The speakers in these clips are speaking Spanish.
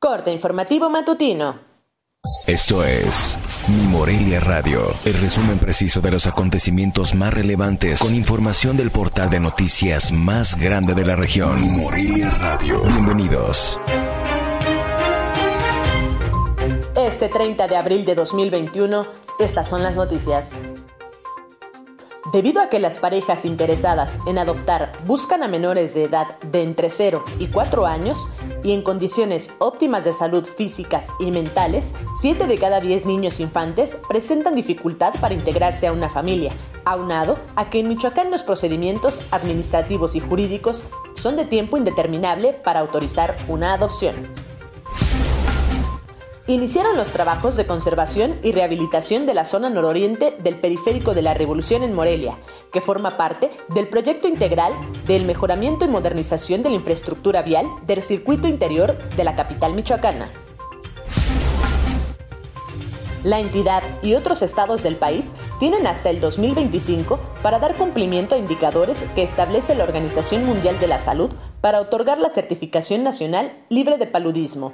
Corte informativo matutino. Esto es Mi Morelia Radio, el resumen preciso de los acontecimientos más relevantes con información del portal de noticias más grande de la región. Mi Morelia Radio. Bienvenidos. Este 30 de abril de 2021, estas son las noticias. Debido a que las parejas interesadas en adoptar buscan a menores de edad de entre 0 y 4 años y en condiciones óptimas de salud físicas y mentales, 7 de cada 10 niños infantes presentan dificultad para integrarse a una familia, aunado a que en Michoacán los procedimientos administrativos y jurídicos son de tiempo indeterminable para autorizar una adopción iniciaron los trabajos de conservación y rehabilitación de la zona nororiente del periférico de la Revolución en Morelia, que forma parte del proyecto integral del mejoramiento y modernización de la infraestructura vial del circuito interior de la capital michoacana. La entidad y otros estados del país tienen hasta el 2025 para dar cumplimiento a indicadores que establece la Organización Mundial de la Salud para otorgar la certificación nacional libre de paludismo.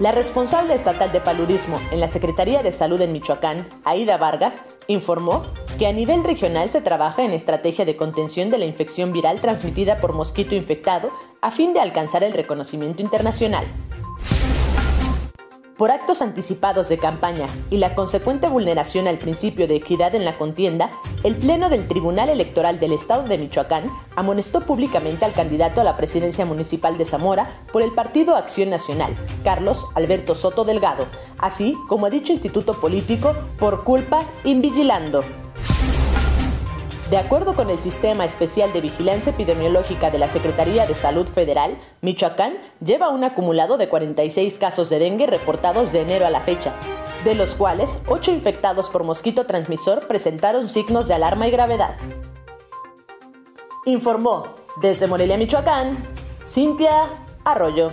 La responsable estatal de paludismo en la Secretaría de Salud en Michoacán, Aida Vargas, informó que a nivel regional se trabaja en estrategia de contención de la infección viral transmitida por mosquito infectado a fin de alcanzar el reconocimiento internacional por actos anticipados de campaña y la consecuente vulneración al principio de equidad en la contienda, el Pleno del Tribunal Electoral del Estado de Michoacán amonestó públicamente al candidato a la presidencia municipal de Zamora por el Partido Acción Nacional, Carlos Alberto Soto Delgado, así como a dicho instituto político por culpa invigilando de acuerdo con el Sistema Especial de Vigilancia Epidemiológica de la Secretaría de Salud Federal, Michoacán lleva un acumulado de 46 casos de dengue reportados de enero a la fecha, de los cuales 8 infectados por mosquito transmisor presentaron signos de alarma y gravedad. Informó desde Morelia, Michoacán, Cintia Arroyo.